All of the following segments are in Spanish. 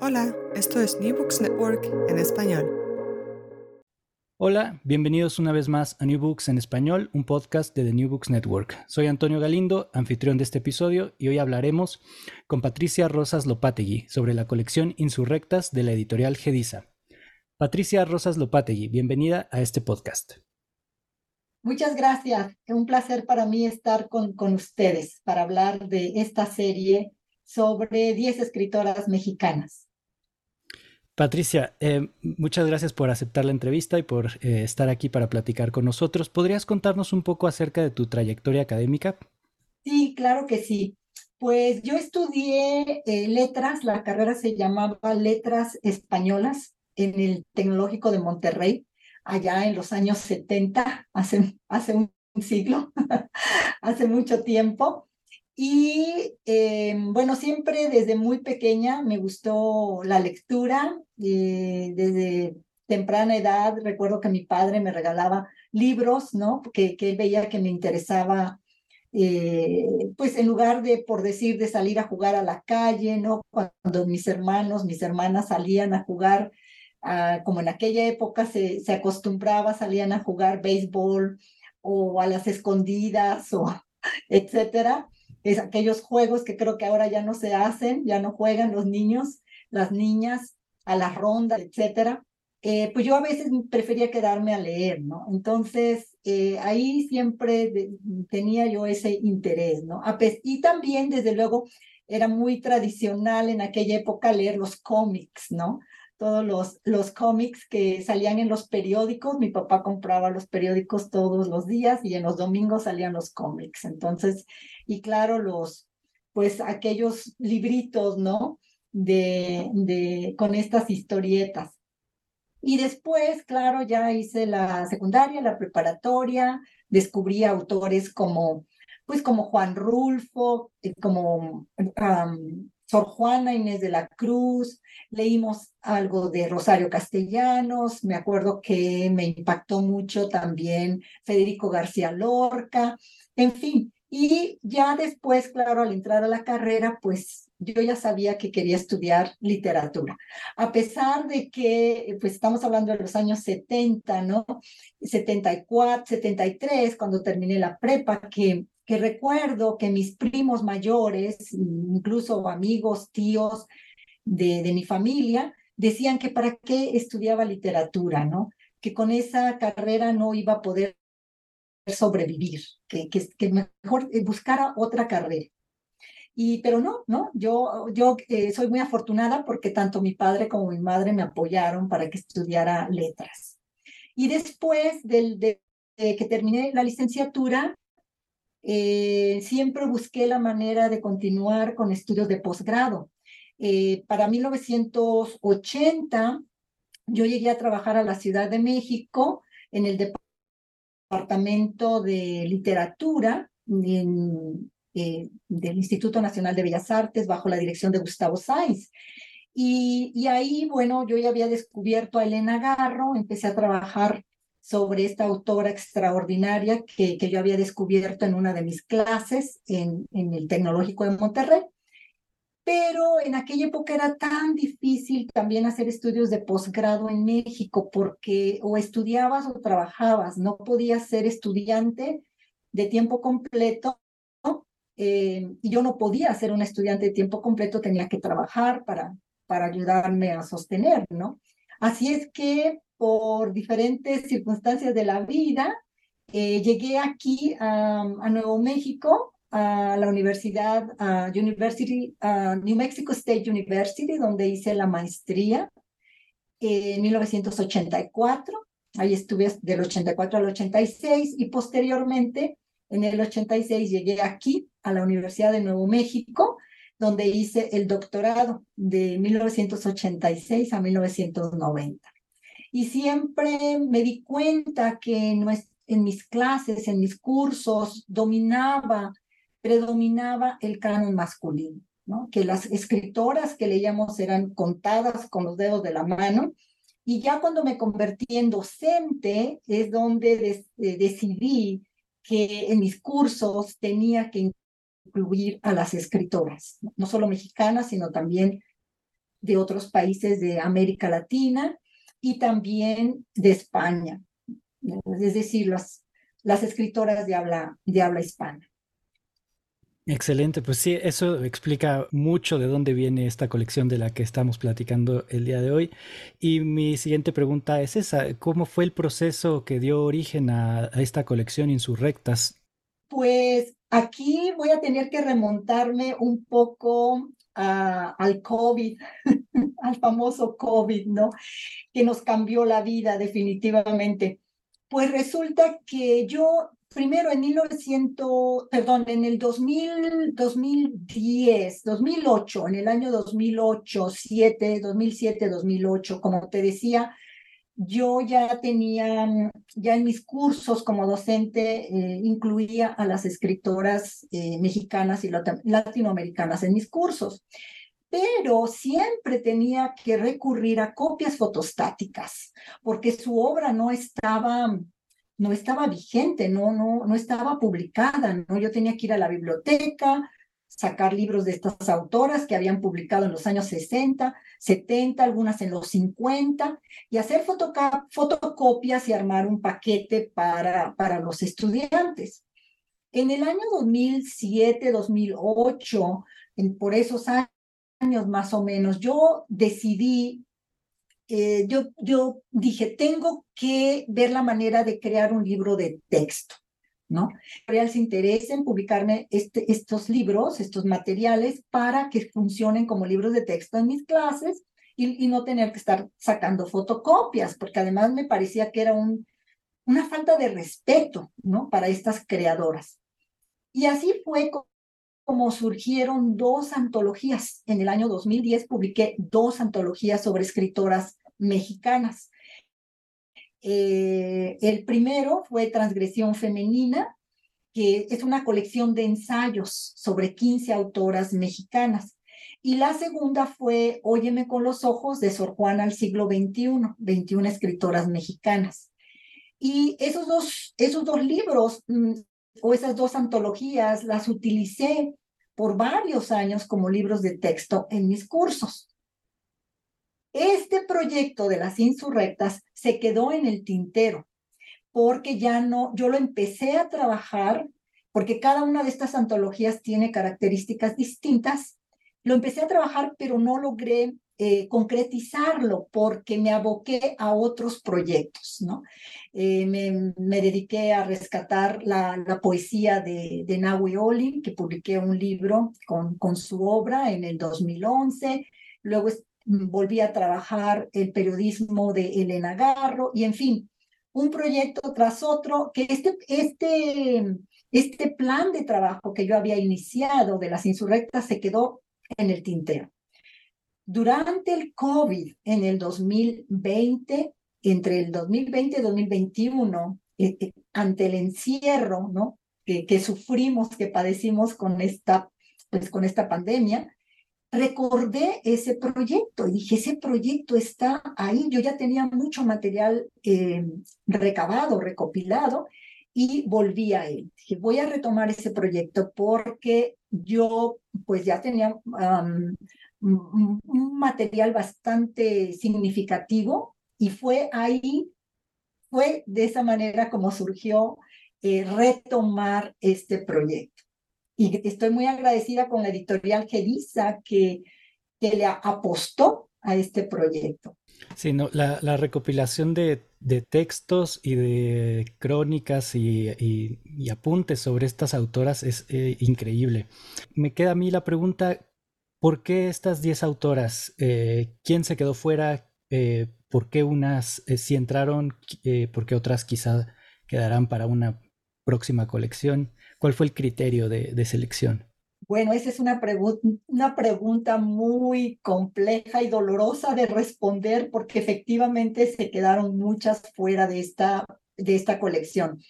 Hola, esto es New Books Network en español. Hola, bienvenidos una vez más a New Books en español, un podcast de The New Books Network. Soy Antonio Galindo, anfitrión de este episodio, y hoy hablaremos con Patricia Rosas Lopategui sobre la colección Insurrectas de la editorial Gedisa. Patricia Rosas Lopategui, bienvenida a este podcast. Muchas gracias. Es un placer para mí estar con, con ustedes para hablar de esta serie sobre 10 escritoras mexicanas. Patricia, eh, muchas gracias por aceptar la entrevista y por eh, estar aquí para platicar con nosotros. ¿Podrías contarnos un poco acerca de tu trayectoria académica? Sí, claro que sí. Pues yo estudié eh, letras, la carrera se llamaba Letras Españolas en el Tecnológico de Monterrey, allá en los años 70, hace, hace un siglo, hace mucho tiempo. Y eh, bueno, siempre desde muy pequeña me gustó la lectura, eh, desde temprana edad recuerdo que mi padre me regalaba libros, ¿no? Que, que él veía que me interesaba, eh, pues en lugar de, por decir, de salir a jugar a la calle, ¿no? Cuando mis hermanos, mis hermanas salían a jugar como en aquella época se, se acostumbraba, salían a jugar béisbol o a las escondidas o etcétera. Es aquellos juegos que creo que ahora ya no se hacen, ya no juegan los niños, las niñas a la ronda, etcétera. Eh, pues yo a veces prefería quedarme a leer, ¿no? Entonces, eh, ahí siempre tenía yo ese interés, ¿no? Y también, desde luego, era muy tradicional en aquella época leer los cómics, ¿no? Todos los, los cómics que salían en los periódicos. Mi papá compraba los periódicos todos los días y en los domingos salían los cómics. Entonces, y claro, los, pues aquellos libritos, ¿no? De, de, con estas historietas. Y después, claro, ya hice la secundaria, la preparatoria, descubrí autores como, pues como Juan Rulfo, eh, como Sor Juana Inés de la Cruz, leímos algo de Rosario Castellanos, me acuerdo que me impactó mucho también Federico García Lorca, en fin, y ya después, claro, al entrar a la carrera, pues yo ya sabía que quería estudiar literatura. A pesar de que, pues estamos hablando de los años 70, ¿no? 74, 73, cuando terminé la prepa, que que recuerdo que mis primos mayores, incluso amigos, tíos de, de mi familia, decían que para qué estudiaba literatura, ¿no? Que con esa carrera no iba a poder sobrevivir, que, que, mejor buscara otra carrera. Y, pero no, ¿no? Yo, yo eh, soy muy afortunada porque tanto mi padre como mi madre me apoyaron para que estudiara letras. Y después del, de, de que terminé la licenciatura, eh, siempre busqué la manera de continuar con estudios de posgrado. Eh, para 1980, yo llegué a trabajar a la Ciudad de México en el Departamento de Literatura eh, del Instituto Nacional de Bellas Artes bajo la dirección de Gustavo Sáenz. Y, y, ahí, bueno, yo ya había descubierto a Elena Garro, empecé a trabajar sobre esta autora extraordinaria que, que yo había descubierto en una de mis clases en, en el Tecnológico de Monterrey. Pero en aquella época era tan difícil también hacer estudios de posgrado en México porque o estudiabas o trabajabas, no podías ser estudiante de tiempo completo eh, y yo no podía ser una estudiante de tiempo completo, tenía que trabajar para, para ayudarme a sostener, ¿no? Así es que por diferentes circunstancias de la vida, eh, llegué aquí a, Nuevo México, a la universidad, a University, New Mexico State University, donde hice la maestría en 1984. Ahí estuve del 84 al 86 y posteriormente, en el 86, llegué aquí a la Universidad de Nuevo México, donde hice el doctorado de 1986 a 1990. Y siempre me di cuenta que en mis clases, en mis cursos, dominaba, predominaba el canon masculino, ¿no? que las escritoras que leíamos eran contadas con los dedos de la mano. Y ya cuando me convertí en docente es donde eh, decidí que en mis cursos tenía que incluir a las escritoras, no solo mexicanas, sino también de otros países de América Latina y también de España, es decir, las, las escritoras de habla, de habla hispana. Excelente, pues sí, eso explica mucho de dónde viene esta colección de la que estamos platicando el día de hoy. Y mi siguiente pregunta es esa, ¿cómo fue el proceso que dio origen a, a esta colección Insurrectas? Pues aquí voy a tener que remontarme un poco al COVID, al famoso COVID, ¿no? Que nos cambió la vida definitivamente. Pues resulta que yo, primero en 1900, perdón, en el 2000, 2010, 2008, en el año 2008, 7, 2007, 2008, como te decía, yo ya tenía, ya en mis cursos como docente, eh, incluía a las escritoras eh, mexicanas y latinoamericanas en mis cursos, pero siempre tenía que recurrir a copias fotostáticas, porque su obra no estaba, no estaba vigente, no, no, no estaba publicada, ¿no? Yo tenía que ir a la biblioteca, sacar libros de estas autoras que habían publicado en los años 60, 70, algunas en los 50, y hacer fotocopias y armar un paquete para, para los estudiantes. En el año 2007, 2008, en, por esos años más o menos, yo decidí, eh, yo, yo dije, tengo que ver la manera de crear un libro de texto. ¿No? Real se interesa en publicarme este, estos libros, estos materiales, para que funcionen como libros de texto en mis clases y, no tener que estar sacando fotocopias, porque además me parecía que era un, una falta de respeto, ¿no? Para estas creadoras. Y así fue como surgieron dos antologías. En el año 2010 publiqué dos antologías sobre escritoras mexicanas. Eh, el primero fue Transgresión Femenina, que es una colección de ensayos sobre 15 autoras mexicanas. Y la segunda fue Óyeme con los ojos de Sor Juana al siglo XXI, 21 escritoras mexicanas. Y esos dos, esos dos libros mm, o esas dos antologías las utilicé por varios años como libros de texto en mis cursos. Este proyecto de las insurrectas se quedó en el tintero porque ya no, yo lo empecé a trabajar porque cada una de estas antologías tiene características distintas. Lo empecé a trabajar, pero no logré eh, concretizarlo porque me aboqué a otros proyectos, ¿no? Eh, me, dediqué a rescatar la, poesía de, de Nahui Olin, que publiqué un libro con, con su obra en el 2011. Luego volví a trabajar el periodismo de Elena Garro y en fin, un proyecto tras otro, que este, este, este plan de trabajo que yo había iniciado de las insurrectas se quedó en el tintero. Durante el COVID en el 2020, entre el 2020 y 2021, eh, eh, ante el encierro ¿no? que, que sufrimos, que padecimos con esta, pues, con esta pandemia, recordé ese proyecto y dije, ese proyecto está ahí. Yo ya tenía mucho material eh, recabado, recopilado y volví a él. Dije, voy a retomar ese proyecto porque yo pues ya tenía un material bastante significativo y fue ahí, fue de esa manera como surgió eh, retomar este proyecto. Y estoy muy agradecida con la editorial Gedisa que, que le apostó a este proyecto. Sí, no, la, la recopilación de, de, textos y de crónicas y, y, apuntes sobre estas autoras es eh, increíble. Me queda a mí la pregunta, ¿por qué estas 10 autoras? Eh, ¿Quién se quedó fuera? Eh, ¿Por qué unas sí entraron? ¿Por qué otras quizá quedarán para una próxima colección? ¿Cuál fue el criterio de, selección? Bueno, esa es una, pregu una pregunta muy compleja y dolorosa de responder porque efectivamente se quedaron muchas fuera de esta, de esta colección.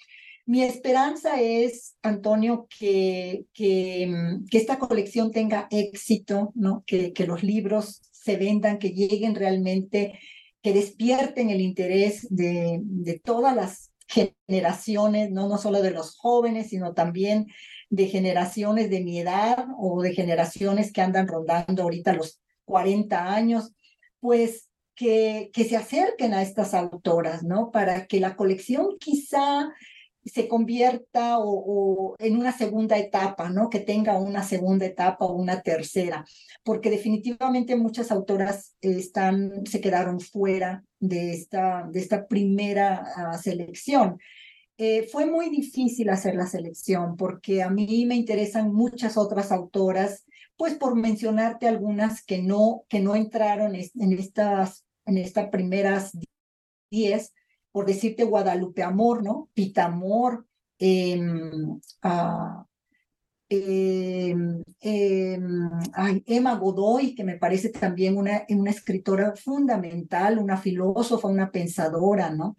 Mi esperanza es, Antonio, que, que, que esta colección tenga éxito, ¿no? que, que los libros se vendan, que lleguen realmente, que despierten el interés de, de todas las generaciones, ¿no? no solo de los jóvenes, sino también de generaciones de mi edad o de generaciones que andan rondando ahorita los 40 años, pues que, que se acerquen a estas autoras, ¿no? Para que la colección quizá se convierta o, en una segunda etapa, ¿no? Que tenga una segunda etapa o una tercera, porque definitivamente muchas autoras están, se quedaron fuera de esta, de esta primera uh, selección. Eh, fue muy difícil hacer la selección porque a mí me interesan muchas otras autoras, pues por mencionarte algunas que no, que no entraron en estas, en estas primeras diez, por decirte Guadalupe Amor, ¿no? Pita Amor, eh, uh, eh, eh, ay, Emma Godoy, que me parece también una, escritora fundamental, una filósofa, una pensadora, ¿no?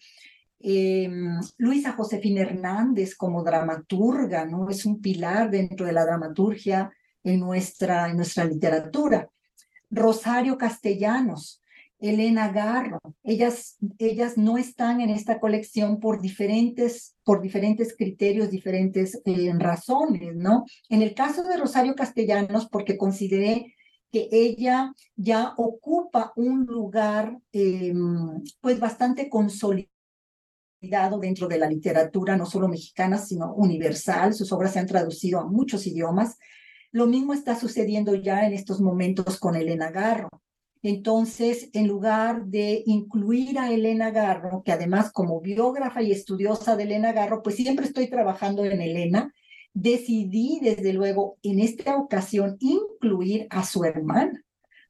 Luisa Josefina Hernández como dramaturga, ¿no? Es un pilar dentro de la dramaturgia en nuestra literatura. Rosario Castellanos, Elena Garro, ellas, ellas no están en esta colección por diferentes, por diferentes criterios, diferentes eh, razones, ¿no? En el caso de Rosario Castellanos, porque consideré que ella ya ocupa un lugar eh, pues bastante consolidado dentro de la literatura, no solo mexicana, sino universal. Sus obras se han traducido a muchos idiomas. Lo mismo está sucediendo ya en estos momentos con Elena Garro. Entonces, en lugar de incluir a Elena Garro, que además como biógrafa y estudiosa de Elena Garro, pues siempre estoy trabajando en Elena, decidí desde luego en esta ocasión incluir a su hermana,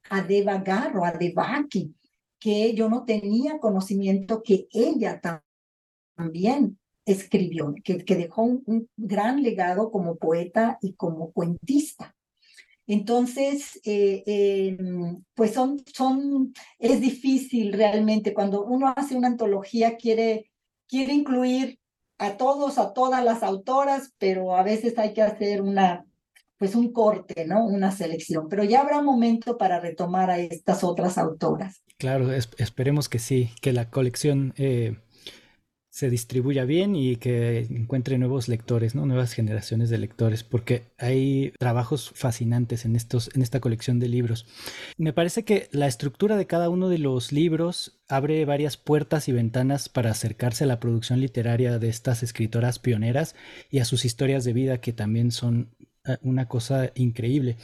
a Deva Garro, a Devaki, que yo no tenía conocimiento que ella también escribió, que, dejó un, gran legado como poeta y como cuentista. Entonces, eh, eh, pues son, son, es difícil realmente cuando uno hace una antología, quiere, quiere incluir a todos, a todas las autoras, pero a veces hay que hacer una, pues un corte, ¿no? Una selección, pero ya habrá momento para retomar a estas otras autoras. Claro, es, esperemos que sí, que la colección eh, se distribuya bien y que encuentre nuevos lectores, ¿no? nuevas generaciones de lectores, porque hay trabajos fascinantes en, estos, en esta colección de libros. Me parece que la estructura de cada uno de los libros abre varias puertas y ventanas para acercarse a la producción literaria de estas escritoras pioneras y a sus historias de vida que también son eh, una cosa increíble.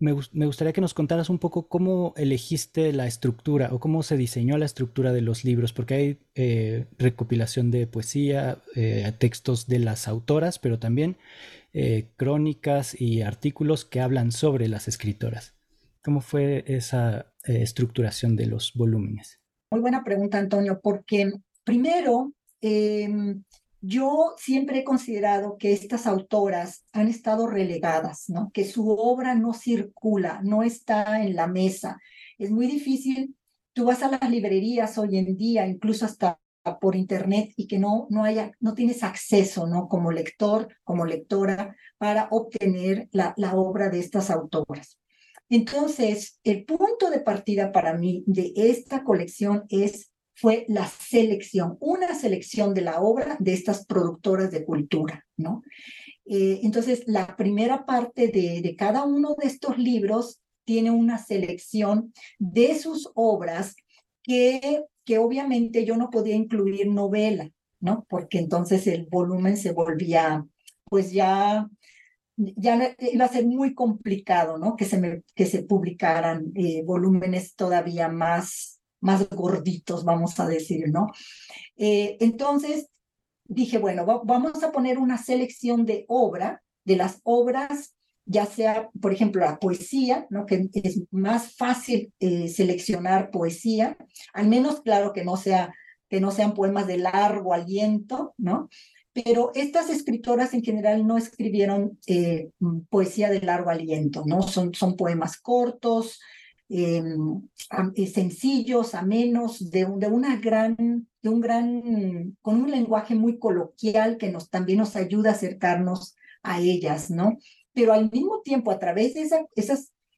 Me, gustaría que nos contaras un poco cómo elegiste la estructura o cómo se diseñó la estructura de los libros, porque hay eh, recopilación de poesía, eh, textos de las autoras, pero también eh, crónicas y artículos que hablan sobre las escritoras. ¿Cómo fue esa estructuración de los volúmenes? Muy buena pregunta, Antonio, porque primero em, yo siempre he considerado que estas autoras han estado relegadas. Que su obra no circula, no está en la mesa. Es muy difícil. Tú vas a las librerías hoy en día, incluso hasta por internet y que no no haya no tienes acceso, ¿no? Como lector, como lectora para obtener la, la obra de estas autoras. Entonces, el punto de partida para mí de esta colección es fue la selección, una selección de la obra de estas productoras de cultura, ¿no? Eh, entonces, la primera parte de, de cada uno de estos libros tiene una selección de sus obras que, que obviamente yo no podía incluir novela, ¿no? Porque entonces el volumen se volvía, pues ya ya iba a ser muy complicado, ¿no? Que se, que se publicaran eh, volúmenes todavía más, más gorditos, vamos a decir, ¿no? Eh, entonces dije, bueno, va- vamos a poner una selección de obra, de las obras, ya sea, por ejemplo, la poesía, ¿no? Que es más fácil eh, seleccionar poesía, al menos, claro, que no sea, que no sean poemas de largo aliento, ¿no? Pero estas escritoras en general no escribieron eh, poesía de largo aliento, ¿no? Son, son poemas cortos, eh, eh, sencillos, amenos, de, de una gran, de un gran, con un lenguaje muy coloquial que nos, también nos ayuda a acercarnos a ellas, ¿no? Pero al mismo tiempo, a través de esa,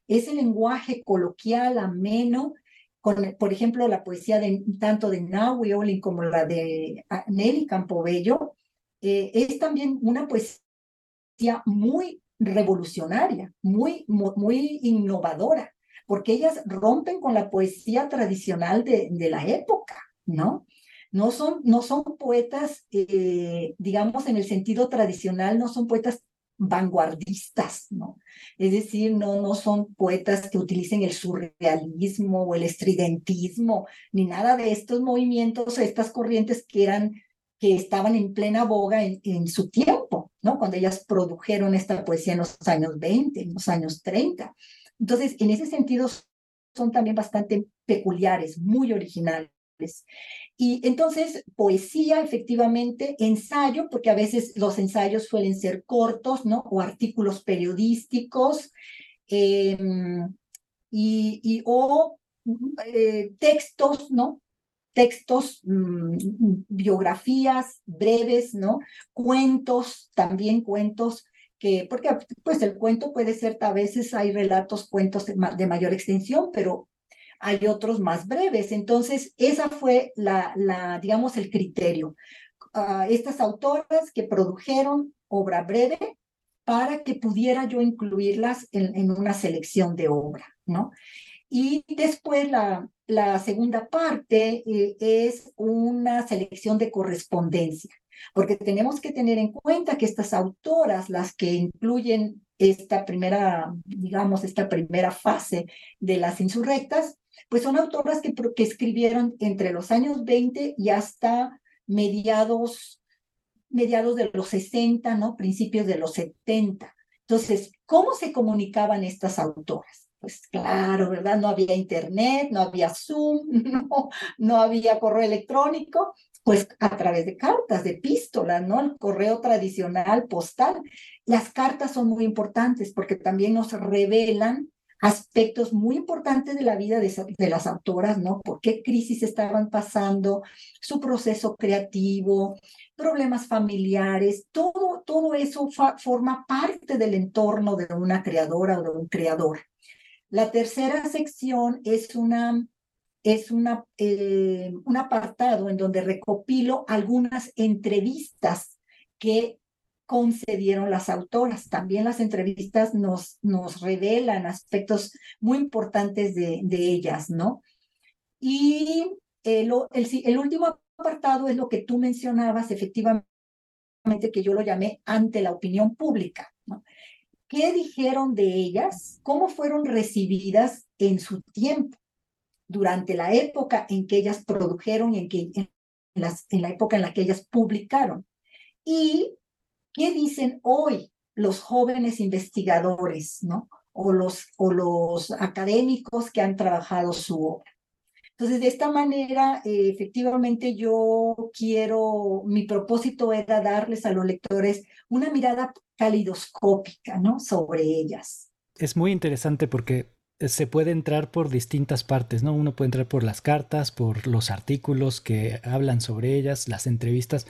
ese lenguaje coloquial, ameno, con, por ejemplo, la poesía de, tanto de Nahui Olin como la de ah, Nelly Campobello, eh, es también una poesía muy revolucionaria, muy, mu- muy innovadora, porque ellas rompen con la poesía tradicional de, de la época, ¿no? No son, no son poetas, eh, digamos, en el sentido tradicional, no son poetas vanguardistas, ¿no? Es decir, no, no son poetas que utilicen el surrealismo o el estridentismo, ni nada de estos movimientos, estas corrientes que eran, que estaban en plena boga en, en su tiempo, ¿no? Cuando ellas produjeron esta poesía en los años 20, en los años 30. Entonces, en ese sentido, son también bastante peculiares, muy originales. Y entonces, poesía, efectivamente, ensayo, porque a veces los ensayos suelen ser cortos, ¿no? O artículos periodísticos, eh, y, y, o eh, textos, ¿no? Textos, mmm, biografías breves, ¿no? Cuentos, también cuentos, que, porque pues el cuento puede ser, a veces hay relatos, cuentos de, mayor extensión, pero hay otros más breves. Entonces, esa fue la, digamos, el criterio. Uh, estas autoras que produjeron obra breve para que pudiera yo incluirlas en, en una selección de obra, ¿no? Y después la, la segunda parte eh, es una selección de correspondencia, porque tenemos que tener en cuenta que estas autoras, las que incluyen esta primera, digamos, esta primera fase de las insurrectas, pues son autoras que, que escribieron entre los años 20 y hasta mediados, mediados de los 60, ¿no? Principios de los 70. Entonces, ¿cómo se comunicaban estas autoras? Pues claro, ¿verdad? No había internet, no había Zoom, no, no había correo electrónico, pues a través de cartas, de epístolas, ¿no? El correo tradicional, postal. Las cartas son muy importantes porque también nos revelan aspectos muy importantes de la vida de, de, las autoras, ¿no? ¿Por qué crisis estaban pasando? Su proceso creativo, problemas familiares, todo, todo eso forma parte del entorno de una creadora o de un creador. La tercera sección es una es eh, un apartado en donde recopilo algunas entrevistas que concedieron las autoras. También las entrevistas nos, nos revelan aspectos muy importantes de, de ellas, ¿no? Y el, el, último apartado es lo que tú mencionabas, efectivamente, que yo lo llamé ante la opinión pública. ¿Qué dijeron de ellas? ¿Cómo fueron recibidas en su tiempo? Durante la época en que ellas produjeron en, que, en, las, en la época en la que ellas publicaron. Y ¿Qué dicen hoy los jóvenes investigadores, ¿no? O los, o los académicos que han trabajado su obra. Entonces, de esta manera, eh, efectivamente, yo quiero, mi propósito era darles a los lectores una mirada calidoscópica, ¿no? Sobre ellas. Es muy interesante porque se puede entrar por distintas partes, ¿no? Uno puede entrar por las cartas, por los artículos que hablan sobre ellas, las entrevistas,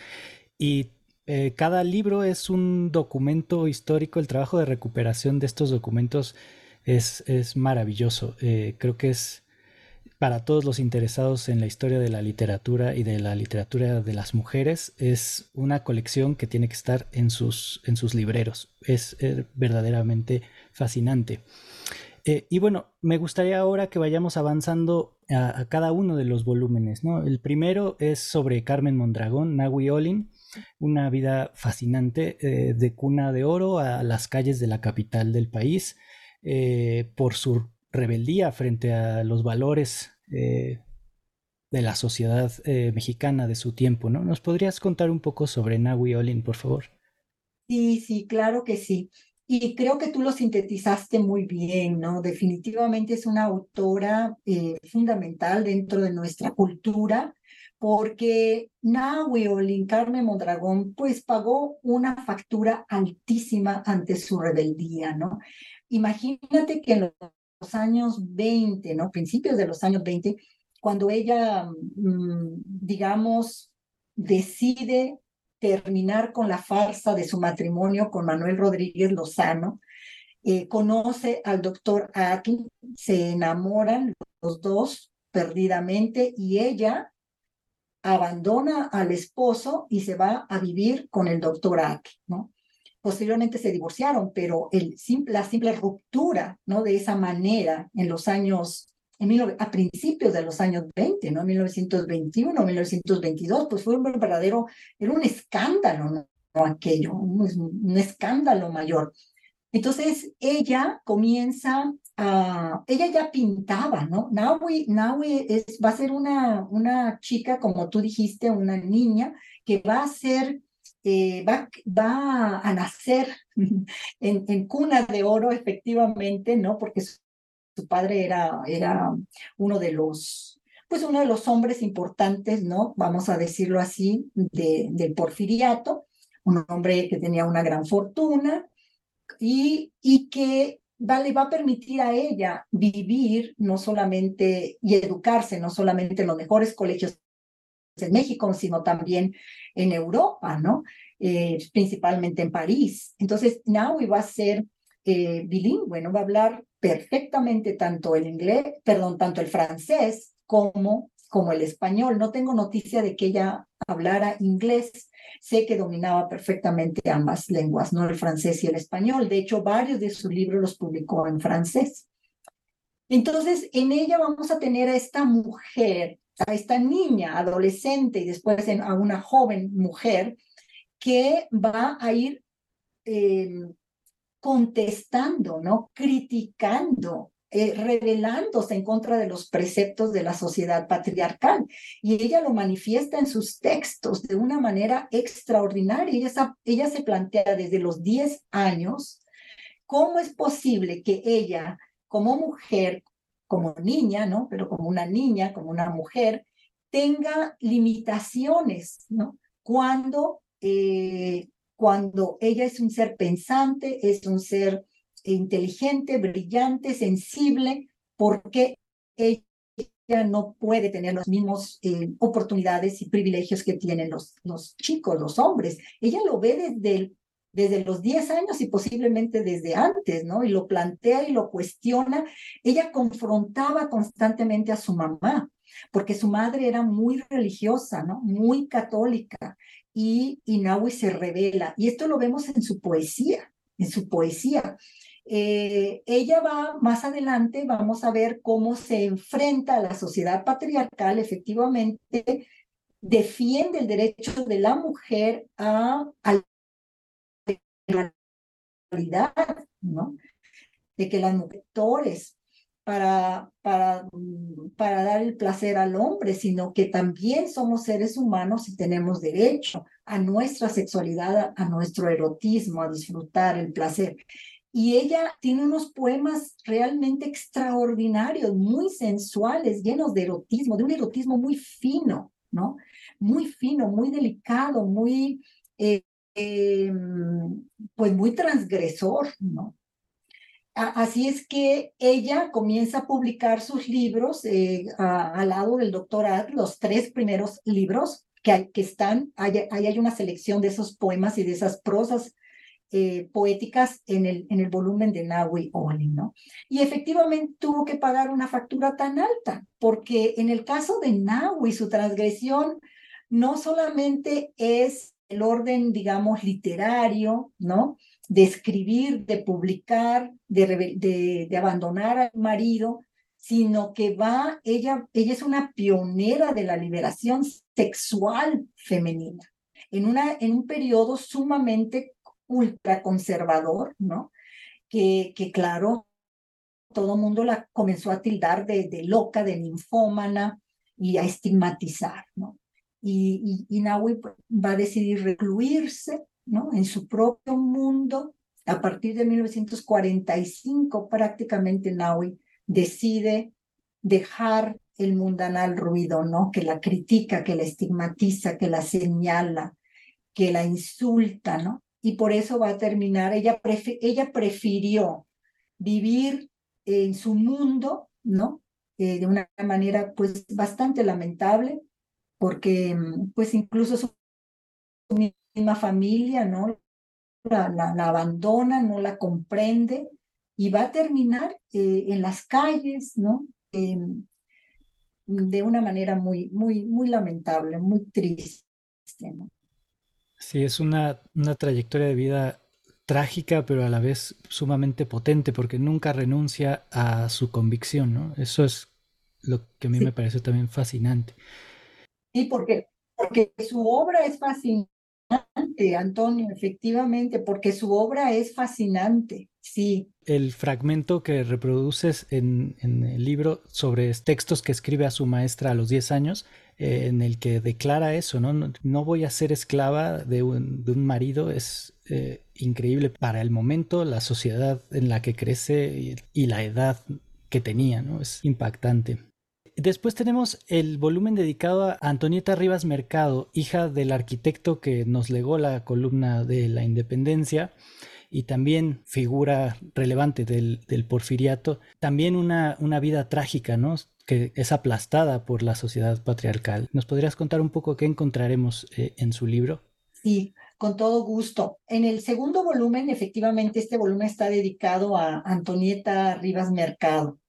y eh, cada libro es un documento histórico, el trabajo de recuperación de estos documentos es, es maravilloso. Eh, creo que es para todos los interesados en la historia de la literatura y de la literatura de las mujeres, es una colección que tiene que estar en sus, en sus libreros. Es, es verdaderamente fascinante. Eh, y bueno, me gustaría ahora que vayamos avanzando a, cada uno de los volúmenes, ¿no? El primero es sobre Carmen Mondragón, Nahui Olin, una vida fascinante, eh, de cuna de oro a las calles de la capital del país, eh, por su rebeldía frente a los valores de la sociedad mexicana de su tiempo, ¿no? ¿Nos podrías contar un poco sobre Nahui Olin, por favor? Sí, sí, claro que sí. Y creo que tú lo sintetizaste muy bien, ¿no? Definitivamente es una autora eh, fundamental dentro de nuestra cultura, porque Nahui Olin, Carmen Mondragón, pues pagó una factura altísima ante su rebeldía, ¿no? Imagínate que en los años 20, ¿no? Principios de los años 20, cuando ella, mm, digamos, decide terminar con la farsa de su matrimonio con Manuel Rodríguez Lozano, eh, conoce al doctor Akin, se enamoran los dos perdidamente y ella abandona al esposo y se va a vivir con el doctor Akin, ¿no? Posteriormente se divorciaron, pero la simple ruptura, ¿no? De esa manera en los años a principios de los años 20, ¿no? 1921, 1922, pues fue un verdadero, era un escándalo, ¿no? Aquello, un, un escándalo mayor. Entonces ella comienza a, ella ya pintaba, ¿no? Nahui, Nahui es, va a ser una, una chica, como tú dijiste, una niña que va a ser, eh, va, va a nacer en, en, cuna de oro, efectivamente, ¿no? Porque su padre era, era uno de los, pues uno de los hombres importantes, ¿no? Vamos a decirlo así, de, del porfiriato, un hombre que tenía una gran fortuna y, y que va, le va a permitir a ella vivir no solamente y educarse, no solamente en los mejores colegios en México, sino también en Europa, ¿no? Eh, principalmente en París. Entonces, Naui va a ser eh, bilingüe, ¿no? Va a hablar perfectamente tanto el inglés, perdón, tanto el francés como, como el español. No tengo noticia de que ella hablara inglés. Sé que dominaba perfectamente ambas lenguas, no el francés y el español. De hecho, varios de sus libros los publicó en francés. Entonces, en ella vamos a tener a esta mujer, a esta niña, adolescente y después a una joven mujer que va a ir eh, contestando, ¿no? Criticando, eh, rebelándose en contra de los preceptos de la sociedad patriarcal. Y ella lo manifiesta en sus textos de una manera extraordinaria. Ella, ella se plantea desde los 10 años cómo es posible que ella, como mujer, como niña, ¿no? Pero como una niña, como una mujer, tenga limitaciones, ¿no? Cuando eh, cuando ella es un ser pensante, es un ser inteligente, brillante, sensible, porque ella no puede tener las mismas eh, oportunidades y privilegios que tienen los, los chicos, los hombres. Ella lo ve desde, desde los 10 años y posiblemente desde antes, ¿no? Y lo plantea y lo cuestiona. Ella confrontaba constantemente a su mamá, porque su madre era muy religiosa, ¿no? Muy católica y Inaui se revela. Y esto lo vemos en su poesía, en su poesía. Eh, ella va más adelante, vamos a ver cómo se enfrenta a la sociedad patriarcal, efectivamente, defiende el derecho de la mujer a, la realidad, ¿no? De que las mujeres para, para, mm, para dar el placer al hombre, sino que también somos seres humanos y tenemos derecho a nuestra sexualidad, a nuestro erotismo, a disfrutar el placer. Y ella tiene unos poemas realmente extraordinarios, muy sensuales, llenos de erotismo, de un erotismo muy fino, ¿no? Muy fino, muy delicado, muy, eh, eh, pues muy transgresor, ¿no? Así es que ella comienza a publicar sus libros eh, al lado del doctorado, los tres primeros libros que, que están, ahí hay, una selección de esos poemas y de esas prosas eh, poéticas en el, en el volumen de Nahui Olin, ¿no? Y efectivamente tuvo que pagar una factura tan alta, porque en el caso de Nahui, su transgresión no solamente es el orden, digamos, literario, ¿no? De escribir, de publicar, de, de, de abandonar al marido, sino que va, ella, ella es una pionera de la liberación sexual femenina, en, una, en un periodo sumamente ultraconservador, ¿no? Que, que claro, todo el mundo la comenzó a tildar de, de, loca, de ninfómana y a estigmatizar, ¿no? Y, y, y Nahui va a decidir recluirse, En su propio mundo. A partir de 1945, prácticamente Nahui decide dejar el mundanal ruido, ¿no? Que la critica, que la estigmatiza, que la señala, que la insulta, ¿no? Y por eso va a terminar, ella, ella prefirió vivir en su mundo, ¿no? Eh, de una manera pues bastante lamentable, porque pues incluso su misma familia, ¿no? La, la, la abandona, no la comprende, y va a terminar eh, en las calles, ¿no? Eh, de una manera muy, muy, muy lamentable, muy triste, ¿no? Sí, es una, una trayectoria de vida trágica, pero a la vez sumamente potente, porque nunca renuncia a su convicción, ¿no? Eso es lo que a mí Sí. me parece también fascinante. Y porque, porque su obra es fascinante, Antonio, efectivamente, porque su obra es fascinante, sí. El fragmento que reproduces en, el libro sobre textos que escribe a su maestra a los 10 años, eh, en el que declara eso, ¿no? No, voy a ser esclava de un, de un marido, es eh, increíble para el momento, la sociedad en la que crece y, y la edad que tenía, ¿no? Es impactante. Después tenemos el volumen dedicado a Antonieta Rivas Mercado, hija del arquitecto que nos legó la columna de la independencia y también figura relevante del, porfiriato. También una, una, vida trágica, ¿no? Que es aplastada por la sociedad patriarcal. ¿Nos podrías contar un poco qué encontraremos eh, en su libro? Sí, con todo gusto. En el segundo volumen, efectivamente, este volumen está dedicado a Antonieta Rivas Mercado.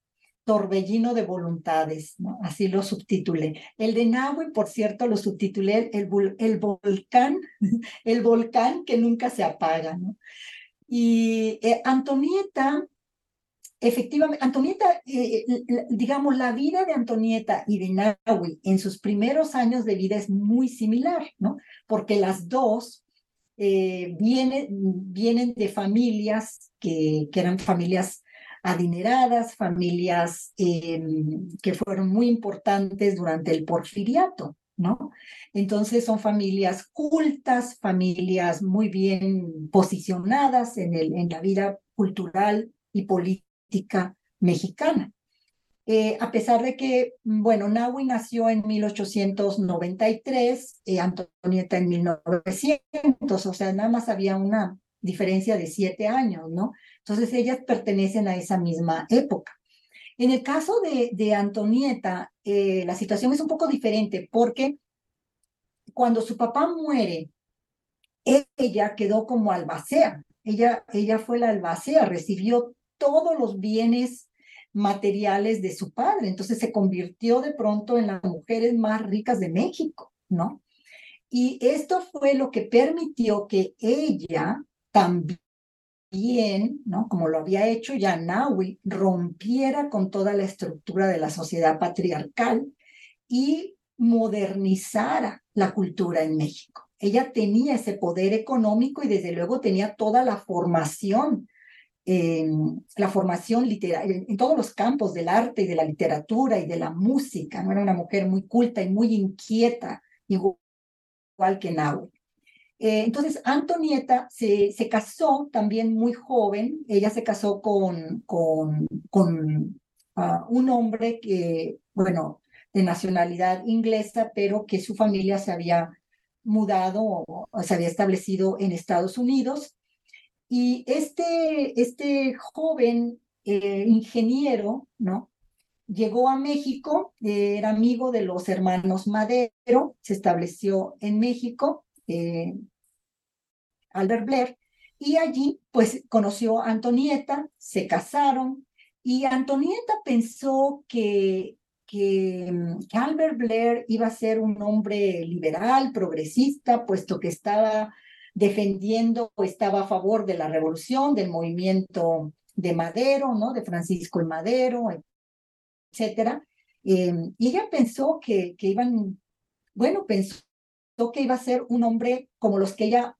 Torbellino de voluntades, ¿no? así lo subtitulé. El de Nahue, por cierto, lo subtitulé el, el volcán, el volcán que nunca se apaga. ¿no? Y eh, Antonieta, efectivamente, Antonieta, eh, digamos, la vida de Antonieta y de Nahue en sus primeros años de vida es muy similar, ¿no? Porque las dos eh, vienen, vienen de familias que, que eran familias adineradas, familias eh, que fueron muy importantes durante el porfiriato, ¿no? Entonces son familias cultas, familias muy bien posicionadas en, el, en la vida cultural y política mexicana. Eh, a pesar de que, bueno, Nahui nació en 1893, eh, Antonieta en 1900, o sea, nada más había una diferencia de siete años, ¿no? Entonces ellas pertenecen a esa misma época. En el caso de, de Antonieta, eh, la situación es un poco diferente porque cuando su papá muere, ella quedó como albacea. Ella, ella fue la albacea, recibió todos los bienes materiales de su padre. Entonces se convirtió de pronto en las mujeres más ricas de México, ¿no? Y esto fue lo que permitió que ella también bien, ¿no? Como lo había hecho ya Nahui, rompiera con toda la estructura de la sociedad patriarcal y modernizara la cultura en México. Ella tenía ese poder económico y desde luego tenía toda la formación, eh, la formación literaria, en, todos los campos del arte y de la literatura y de la música. Era una mujer muy culta y muy inquieta, igual, igual que Nahui. Eh, entonces, Antonieta se, se, casó también muy joven. Ella se casó con, con, uh, un hombre que, bueno, de nacionalidad inglesa, pero que su familia se había mudado o, se había establecido en Estados Unidos. Y este, este joven eh, ingeniero, ¿no? Llegó a México, eh, era amigo de los hermanos Madero, se estableció en México, Albert Blair, y allí pues conoció a Antonieta, se casaron, y Antonieta pensó que, que, Albert Blair iba a ser un hombre liberal, progresista, puesto que estaba defendiendo, estaba a favor de la revolución, del movimiento de Madero, ¿no? De Francisco el Madero, etcétera. Eh, y ella pensó que, que iban, bueno, pensó que iba a ser un hombre como los que ella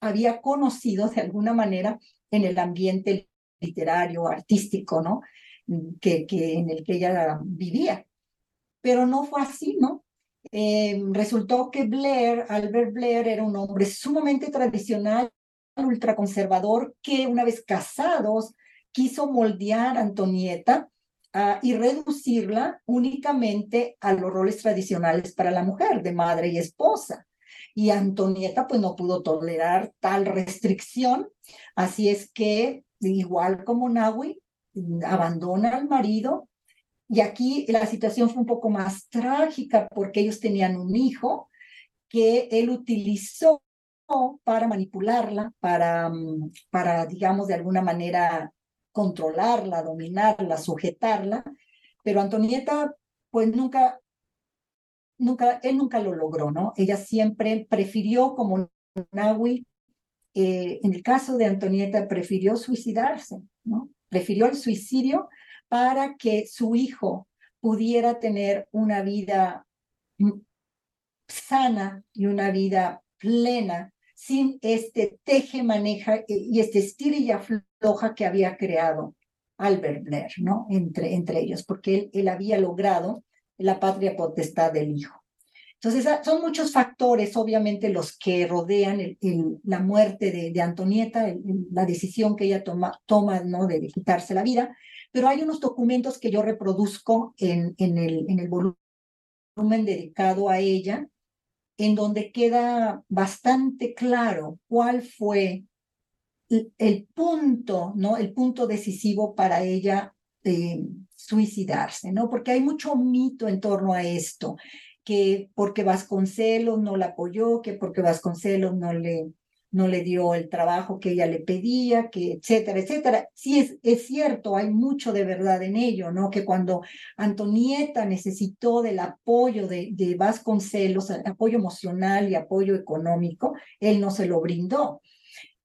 había conocido de alguna manera en el ambiente literario, artístico, ¿no? Que, en el que ella vivía. Pero no fue así, ¿no? Eh, resultó que Blair, Albert Blair, era un hombre sumamente tradicional, ultraconservador, que una vez casados quiso moldear a Antonieta ah, y reducirla únicamente a los roles tradicionales para la mujer, de madre y esposa. Y Antonieta pues no pudo tolerar tal restricción, así es que igual como Nahui, abandona al marido. Y aquí la situación fue un poco más trágica porque ellos tenían un hijo que él utilizó para manipularla, para, mm, para, digamos, de alguna manera controlarla, dominarla, sujetarla, pero Antonieta, pues nunca, nunca, él nunca lo logró, ¿no? Ella siempre prefirió, como Nahui, eh, en el caso de Antonieta, prefirió suicidarse, ¿no? Prefirió el suicidio para que su hijo pudiera tener una vida sana y una vida plena sin este teje, maneja eh, y este estilo y afloja que había creado Albert Blair, ¿no? Entre, entre ellos, porque él, él había logrado la patria potestad del hijo. Entonces, ah, son muchos factores, obviamente, los que rodean la muerte de, de Antonieta, la decisión que ella toma, toma ¿no? de, quitarse la vida, pero hay unos documentos que yo reproduzco en, en, el, en el volumen dedicado a ella, en donde queda bastante claro cuál fue el, punto, ¿no? El punto decisivo para ella de suicidarse, ¿no? Porque hay mucho mito en torno a esto, que porque Vasconcelos no la apoyó, que porque Vasconcelos no le no le dio el trabajo que ella le pedía, que etcétera, etcétera. Sí, es, es cierto, hay mucho de verdad en ello, ¿no? Que cuando Antonieta necesitó del apoyo de, de Vasconcelos, apoyo emocional y apoyo económico, él no se lo brindó.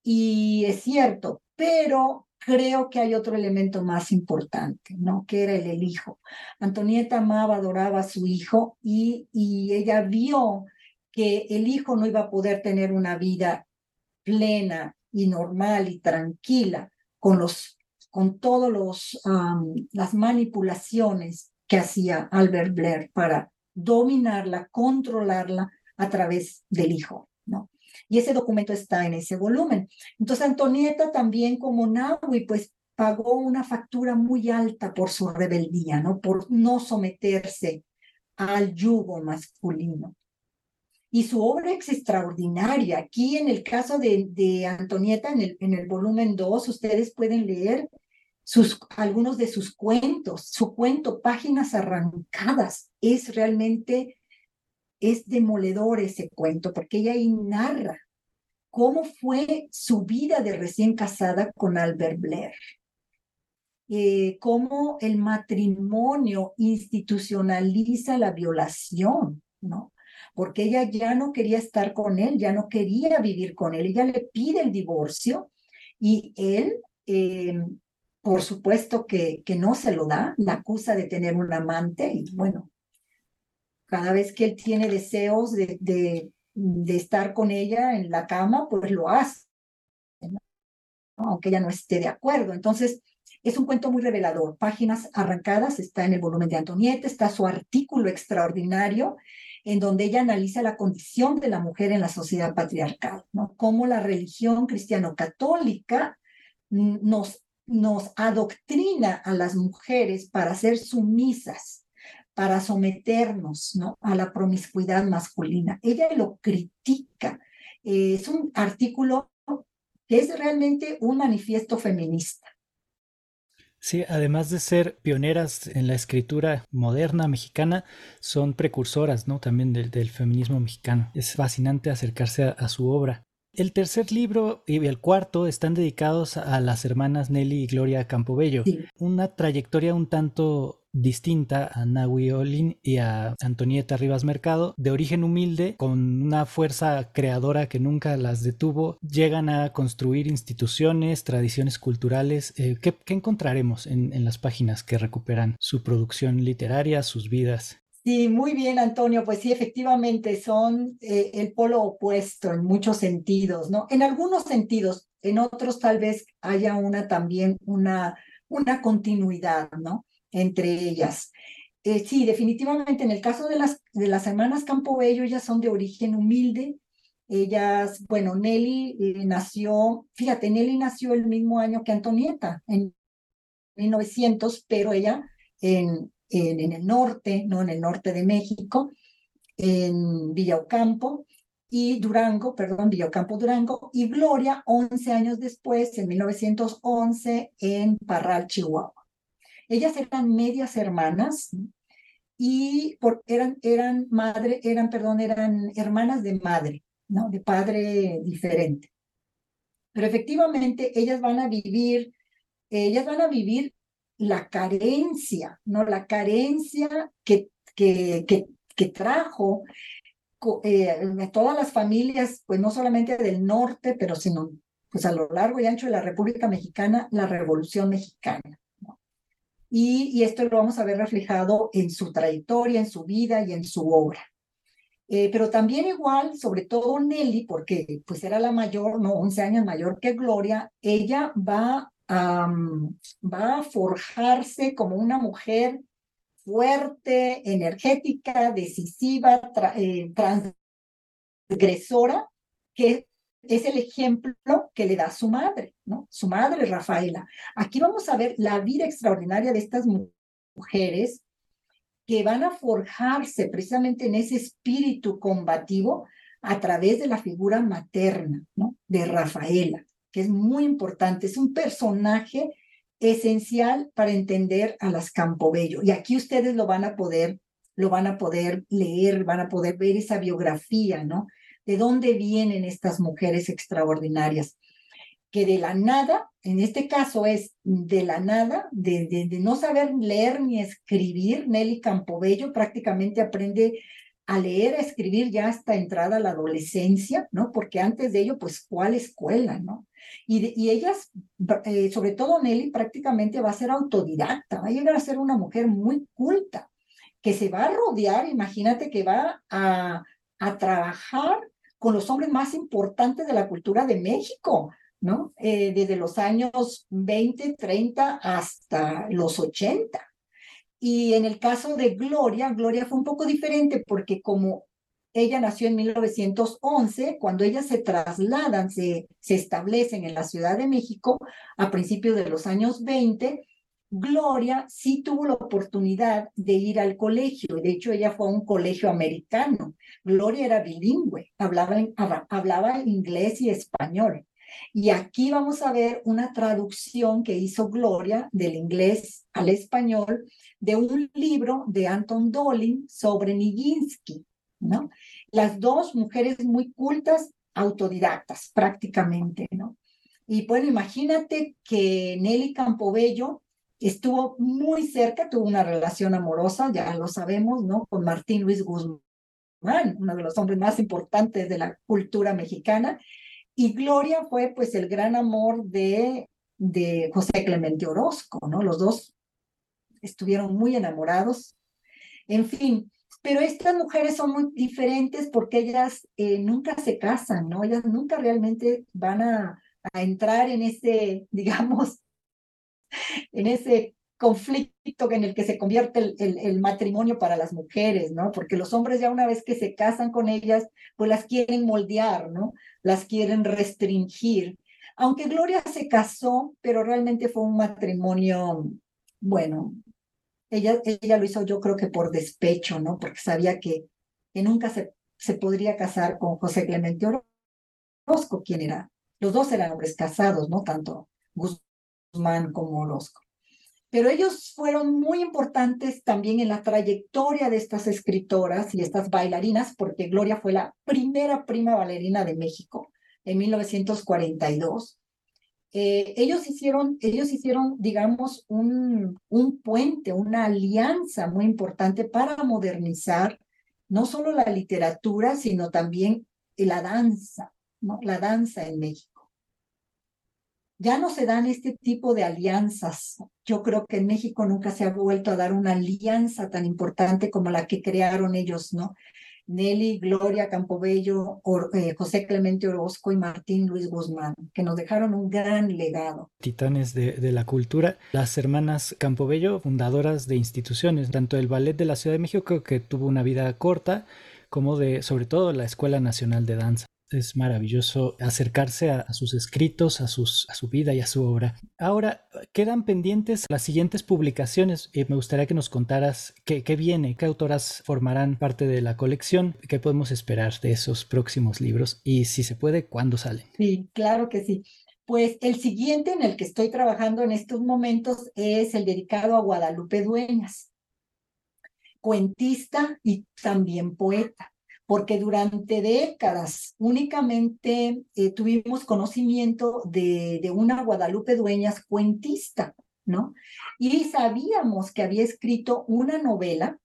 Y es cierto, pero creo que hay otro elemento más importante, ¿no? Que era el, hijo. Antonieta amaba, adoraba a su hijo y, y ella vio que el hijo no iba a poder tener una vida plena y normal y tranquila con los con todos los las manipulaciones que hacía Albert Blair para dominarla, controlarla a través del hijo, ¿no? Y ese documento está en ese volumen. Entonces Antonieta también como Nahui, pues pagó una factura muy alta por su rebeldía, ¿no? Por no someterse al yugo masculino y su obra es extraordinaria. Aquí en el caso de, de Antonieta, en el, en el volumen 2, ustedes pueden leer sus, algunos de sus cuentos. Su cuento, Páginas Arrancadas, es realmente, es demoledor ese cuento, porque ella ahí narra cómo fue su vida de recién casada con Albert Blair. Eh, cómo el matrimonio institucionaliza la violación, ¿no? porque ella ya no quería estar con él, ya no quería vivir con él, ella le pide el divorcio y él, em, por supuesto que, que no se lo da, la acusa de tener un amante y bueno, cada vez que él tiene deseos de, de, estar con ella en la cama, pues lo hace, aunque ella no esté de acuerdo. Entonces, es un cuento muy revelador. Páginas arrancadas, está en el volumen de Antonieta, está su artículo extraordinario en donde ella analiza la condición de la mujer en la sociedad patriarcal, ¿no? Cómo la religión cristiano-católica nos, nos adoctrina a las mujeres para ser sumisas, para someternos, ¿no? A la promiscuidad masculina. Ella lo critica. es un artículo que es realmente un manifiesto feminista. Sí, además de ser pioneras en la escritura moderna mexicana, son precursoras, ¿no? También del, feminismo mexicano. Es fascinante acercarse a, su obra. El tercer libro y el cuarto están dedicados a las hermanas Nelly y Gloria Campobello. Una trayectoria un tanto distinta a Nahui Olin y a Antonieta Rivas Mercado, de origen humilde, con una fuerza creadora que nunca las detuvo, llegan a construir instituciones, tradiciones culturales. Eh, ¿qué, encontraremos en, las páginas que recuperan su producción literaria, sus vidas? Sí, muy bien, Antonio. Pues sí, efectivamente son eh, el polo opuesto en muchos sentidos, ¿no? En algunos sentidos, en otros tal vez haya una también una, una continuidad, ¿no? Entre ellas. Eh, sí, definitivamente en el caso de las, de las hermanas Campobello, ellas son de origen humilde. Ellas, bueno, Nelly eh, nació, fíjate, Nelly nació el mismo año que Antonieta, en 1900, pero ella en, en, el norte, no en el norte de México, en Villaucampo, y Durango, perdón, Villocampo Durango, y Gloria 11 años después, en 1911, en Parral, Chihuahua. Ellas eran medias hermanas y eran, eran madre, eran, perdón, eran hermanas de madre, ¿no? De padre diferente. Pero efectivamente ellas van a vivir, ellas van a vivir la carencia, ¿no? La carencia que, que, que, que trajo eh, todas las familias, pues no solamente del norte, pero sino pues a lo largo y ancho de la República Mexicana, la Revolución Mexicana y, esto lo vamos a ver reflejado en su trayectoria, en su vida y en su obra. Eh, pero también igual, sobre todo Nelly, porque pues era la mayor, no, 11 años mayor que Gloria, ella va a, va a forjarse como una mujer fuerte, energética, decisiva, eh, transgresora, que es el ejemplo que le da su madre, ¿no? Su madre, Rafaela. Aquí vamos a ver la vida extraordinaria de estas mujeres que van a forjarse precisamente en ese espíritu combativo a través de la figura materna, ¿no? De Rafaela, que es muy importante, es un personaje esencial para entender a las Campobello. Y aquí ustedes lo van a poder, lo van a poder leer, van a poder ver esa biografía, ¿no? De dónde vienen estas mujeres extraordinarias, que de la nada, en este caso es de la nada, de, no saber leer ni escribir, Nelly Campobello prácticamente aprende a leer, a escribir ya hasta entrada a la adolescencia, ¿no? Porque antes de ello, pues, ¿cuál escuela, no? Y, y ellas, eh, sobre todo Nelly, prácticamente va a ser autodidacta, va a llegar a ser una mujer muy culta, que se va a rodear, imagínate que va a, a trabajar con los hombres más importantes de la cultura de México, ¿no? Eh, desde los años 20, 30 hasta los 80. Y en el caso de Gloria, Gloria fue un poco diferente porque como ella nació en 1911, cuando ellas se trasladan, se, se establecen en la Ciudad de México a principios de los años 20, Gloria sí tuvo la oportunidad de ir al colegio, de hecho ella fue a un colegio americano. Gloria era bilingüe, hablaba, hablaba inglés y español. Y aquí vamos a ver una traducción que hizo Gloria del inglés al español de un libro de Anton Dolin sobre Nijinsky, ¿no? Las dos mujeres muy cultas, autodidactas prácticamente, ¿no? Y bueno, imagínate que Nelly Campobello estuvo muy cerca, tuvo una relación amorosa, ya lo sabemos, ¿no? Con Martín Luis Guzmán, uno de los hombres más importantes de la cultura mexicana. Y Gloria fue pues el gran amor de, de José Clemente Orozco, ¿no? Los dos estuvieron muy enamorados. En fin, pero estas mujeres son muy diferentes porque ellas eh, nunca se casan, ¿no? Ellas nunca realmente van a, a entrar en ese, digamos, en ese conflicto en el que se convierte el, el, matrimonio para las mujeres, ¿no? Porque los hombres ya una vez que se casan con ellas, pues las quieren moldear, ¿no? Las quieren restringir. Aunque Gloria se casó, pero realmente fue un matrimonio, bueno, ella, ella lo hizo yo creo que por despecho, ¿no? Porque sabía que, que nunca se, se podría casar con José Clemente Orozco, quien era, los dos eran hombres casados, ¿no? Tanto como Orozco. Pero ellos fueron muy importantes también en la trayectoria de estas escritoras y estas bailarinas, porque Gloria fue la primera prima bailarina de México en 1942. eh, ellos hicieron, ellos hicieron, digamos, un, un puente, una alianza muy importante para modernizar no solo la literatura, sino también la danza, ¿no? La danza en México. Ya no se dan este tipo de alianzas. Yo creo que en México nunca se ha vuelto a dar una alianza tan importante como la que crearon ellos, ¿no? Nelly, Gloria Campobello, eh, José Clemente Orozco y Martín Luis Guzmán, que nos dejaron un gran legado. Titanes de, de, la cultura, las hermanas Campobello, fundadoras de instituciones, tanto el Ballet de la Ciudad de México, que tuvo una vida corta, como de, sobre todo, la Escuela Nacional de Danza es maravilloso acercarse a, sus escritos, a, su vida y a su obra. Ahora, quedan pendientes las siguientes publicaciones y me gustaría que nos contaras qué, qué viene, qué autoras formarán parte de la colección, qué podemos esperar de esos próximos libros y si se puede, cuándo salen. Sí, claro que sí. Pues el siguiente en el que estoy trabajando en estos momentos es el dedicado a Guadalupe Dueñas, cuentista y también poeta porque durante décadas únicamente eh, tuvimos conocimiento de, una Guadalupe Dueñas cuentista, ¿no? Y sabíamos que había escrito una novela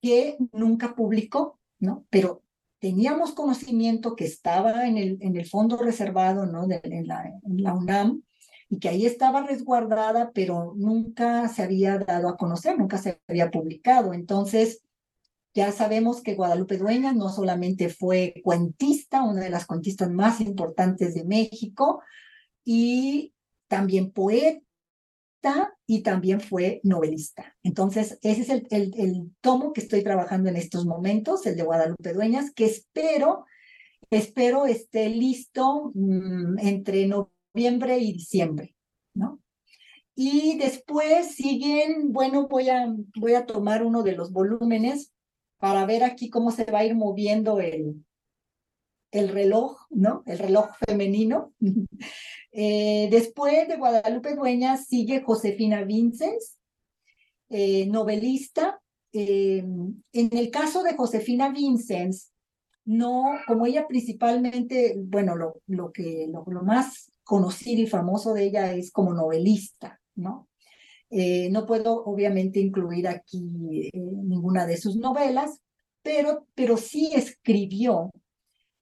que nunca publicó, ¿no? Pero teníamos conocimiento que estaba en el, fondo reservado, ¿no? De, en, en la UNAM y que ahí estaba resguardada, pero nunca se había dado a conocer, nunca se había publicado. Entonces, ya sabemos que Guadalupe Dueñas no solamente fue cuentista, una de las cuentistas más importantes de México, y también poeta y también fue novelista. Entonces, ese es el, tomo que estoy trabajando en estos momentos, el de Guadalupe Dueñas, que espero, espero esté listo mmm, entre noviembre y diciembre, ¿no? Y después siguen, bueno, voy a tomar uno de los volúmenes para ver aquí cómo se va a ir moviendo el, el reloj, ¿no? El reloj femenino. eh, después de Guadalupe Dueñas sigue Josefina Vinces, eh, novelista. Eh, en el caso de Josefina Vinces, no, como ella principalmente, bueno, lo, lo que lo, lo más conocido y famoso de ella es como novelista, ¿no? Eh, no puedo obviamente incluir aquí eh, ninguna de sus novelas, pero, pero sí escribió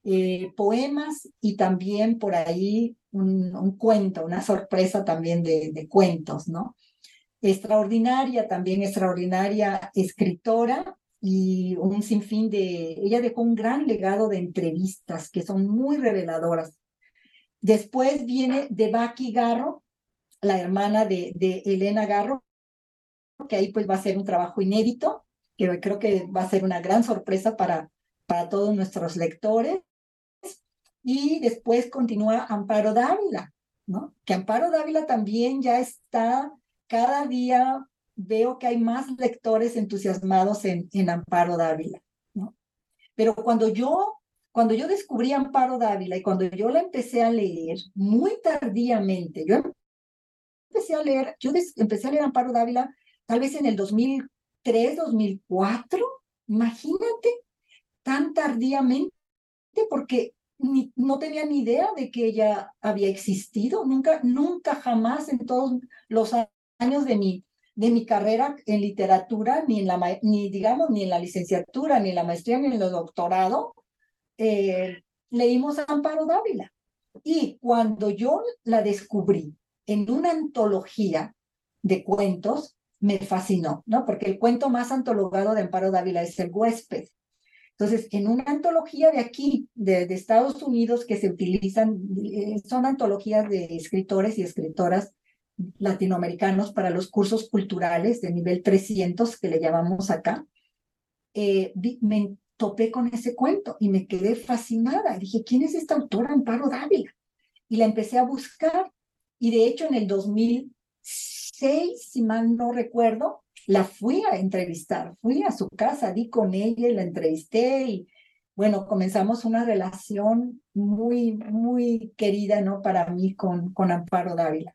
eh, poemas y también por ahí un, cuento, una sorpresa también de, cuentos, ¿no? Extraordinaria, también extraordinaria escritora y un sinfín de... Ella dejó un gran legado de entrevistas que son muy reveladoras. Después viene de Baki Garro, la hermana de, Elena Garro, que ahí pues va a ser un trabajo inédito, que creo que va a ser una gran sorpresa para, para todos nuestros lectores. Y después continúa Amparo Dávila, ¿no? Que Amparo Dávila también ya está, cada día veo que hay más lectores entusiasmados en, en Amparo Dávila, ¿no? Pero cuando yo, cuando yo descubrí Amparo Dávila y cuando yo la empecé a leer muy tardíamente, yo empecé a leer, yo empecé a leer Amparo Dávila tal vez en el 2003, 2004, imagínate, tan tardíamente, porque no tenía ni idea de que ella había existido, nunca, nunca jamás en todos los años de mi, de mi carrera en literatura, ni en la, ni digamos, ni en la licenciatura, ni en la maestría, ni en el doctorado, eh, leímos a Amparo Dávila. Y cuando yo la descubrí en una antología de cuentos, me fascinó, ¿no? Porque el cuento más antologado de Amparo Dávila es El huésped. Entonces, en una antología de aquí, de, de Estados Unidos, que se utilizan, eh, son antologías de escritores y escritoras latinoamericanos para los cursos culturales de nivel 300, que le llamamos acá, eh, me topé con ese cuento y me quedé fascinada. Dije, ¿quién es esta autora Amparo Dávila? Y la empecé a buscar y de hecho, en el 2006, si mal no recuerdo, la fui a entrevistar. Fui a su casa, di con ella y la entrevisté y bueno, comenzamos una relación muy, muy querida, ¿no? Para mí con, con Amparo Dávila.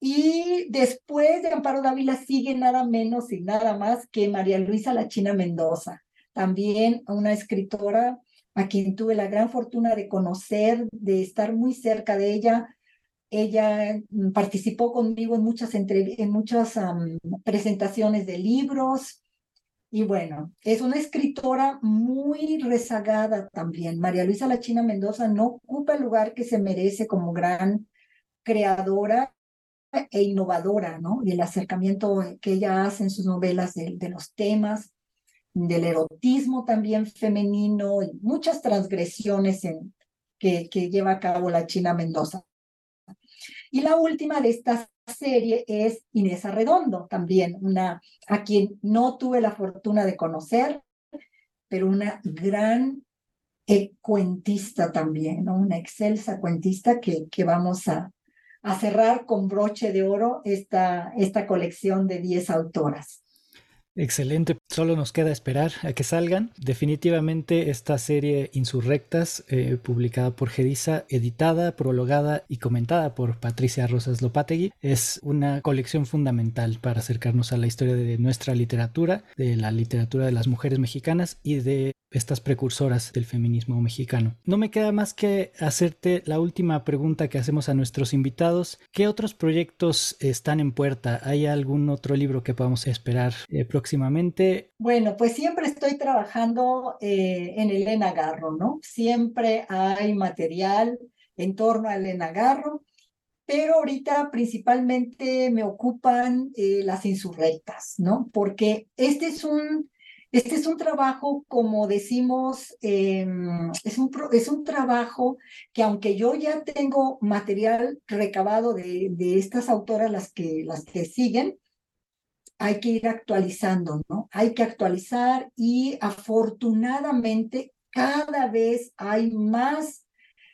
Y después de Amparo Dávila sigue nada menos y nada más que María Luisa La China Mendoza, también una escritora a quien tuve la gran fortuna de conocer, de estar muy cerca de ella, Ella mm, participó conmigo en muchas, en muchas presentaciones de libros. Y bueno, es una escritora muy rezagada también. María Luisa La China Mendoza no ocupa el lugar que se merece como gran creadora e innovadora, ¿no? Y el acercamiento que ella hace en sus novelas de, los temas, del erotismo también femenino, y muchas transgresiones que, que lleva a cabo la China Mendoza. Y la última de esta serie es Inés Arredondo, también una a quien no tuve la fortuna de conocer, pero una gran cuentista también, ¿no? una excelsa cuentista que, que vamos a, a cerrar con broche de oro esta, esta colección de 10 autoras. Excelente, solo nos queda esperar a que salgan. Definitivamente esta serie Insurrectas, eh, publicada por Gedisa, editada, prologada y comentada por Patricia Rosas Lopategui, es una colección fundamental para acercarnos a la historia de nuestra literatura, de la literatura de las mujeres mexicanas y de estas precursoras del feminismo mexicano. No me queda más que hacerte la última pregunta que hacemos a nuestros invitados. ¿Qué otros proyectos están en puerta? ¿Hay algún otro libro que podamos esperar eh, próximamente? Bueno, pues siempre estoy trabajando eh, en Elena Garro, ¿no? Siempre hay material en torno a Elena Garro, pero ahorita principalmente me ocupan eh, las insurrectas, ¿no? Porque este es un este es un trabajo, como decimos, em, es, un, es un trabajo que aunque yo ya tengo material recabado de, de estas autoras, las que, las que siguen, hay que ir actualizando, ¿no? Hay que actualizar y afortunadamente cada vez hay más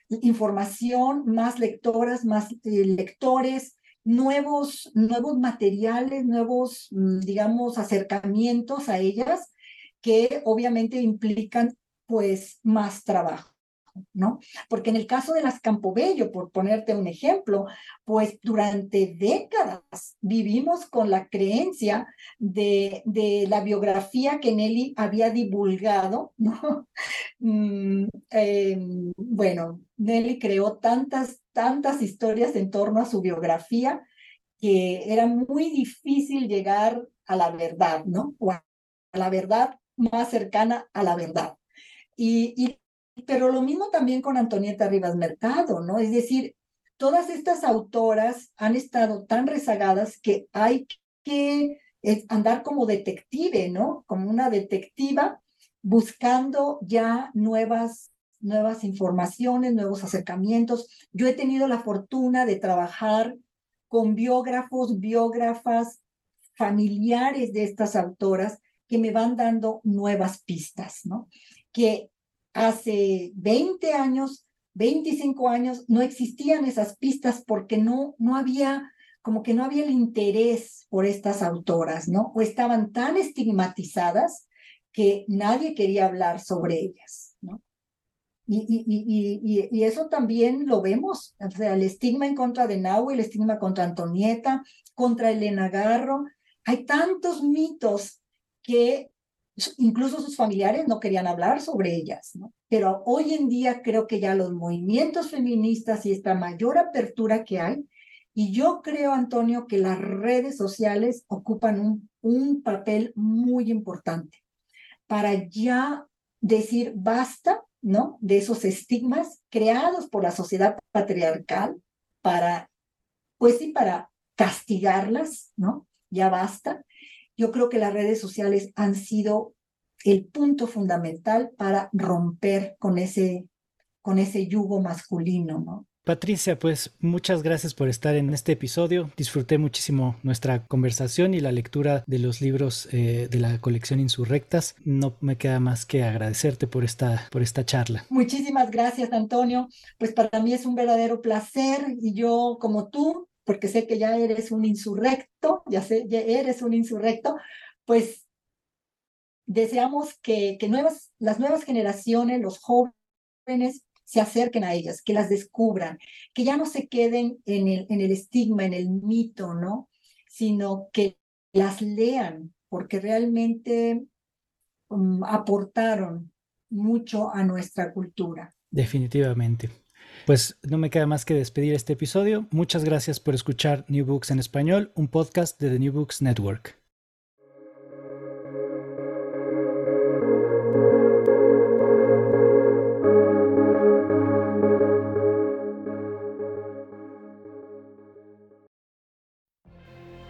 información, más lectoras, más eh, lectores, nuevos, nuevos materiales, nuevos, mm, digamos, acercamientos a ellas que obviamente implican pues más trabajo. ¿No? Porque en el caso de las Campobello, por ponerte un ejemplo, pues durante décadas vivimos con la creencia de, de la biografía que Nelly había divulgado, ¿no? Mm, em, bueno, Nelly creó tantas, tantas historias en torno a su biografía que era muy difícil llegar a la verdad, ¿no? O a la verdad más cercana a la verdad. Y, pero lo mismo también con Antonieta Rivas Mercado, ¿no? Es decir, todas estas autoras han estado tan rezagadas que hay que andar como detective, ¿no? Como una detectiva buscando ya nuevas nuevas informaciones, nuevos acercamientos. Yo he tenido la fortuna de trabajar con biógrafos, biógrafas familiares de estas autoras que me van dando nuevas pistas, ¿no? Que hace 20 años, 25 años, no existían esas pistas porque no, no había, como que no había el interés por estas autoras, ¿no? O estaban tan estigmatizadas que nadie quería hablar sobre ellas, ¿no? Y, y, y, y, eso también lo vemos, o sea, el estigma en contra de Nahue, el estigma contra Antonieta, contra Elena Garro. Hay tantos mitos que incluso sus familiares no querían hablar sobre ellas, ¿no? Pero hoy en día creo que ya los movimientos feministas y esta mayor apertura que hay, y yo creo, Antonio, que las redes sociales ocupan un, papel muy importante para ya decir basta, ¿no? De esos estigmas creados por la sociedad patriarcal para, pues sí, para castigarlas, ¿no? Ya basta yo creo que las redes sociales han sido el punto fundamental para romper con ese, con ese yugo masculino, ¿no? Patricia, pues muchas gracias por estar en este episodio. Disfruté muchísimo nuestra conversación y la lectura de los libros eh, de la colección Insurrectas. No me queda más que agradecerte por esta, por esta charla. Muchísimas gracias, Antonio. Pues para mí es un verdadero placer y yo, como tú, porque sé que ya eres un insurrecto, ya sé, ya eres un insurrecto, pues deseamos que, que nuevas, las nuevas generaciones, los jóvenes, se acerquen a ellas, que las descubran, que ya no se queden en el, en el estigma, en el mito, ¿no? Sino que las lean, porque realmente um, aportaron mucho a nuestra cultura. Definitivamente. Pues no me queda más que despedir este episodio. Muchas gracias por escuchar New Books en español, un podcast de The New Books Network.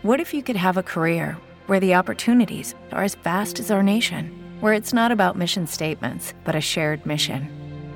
What if you could have a career where the opportunities are as vast as our nation, where it's not about mission statements, but a shared mission?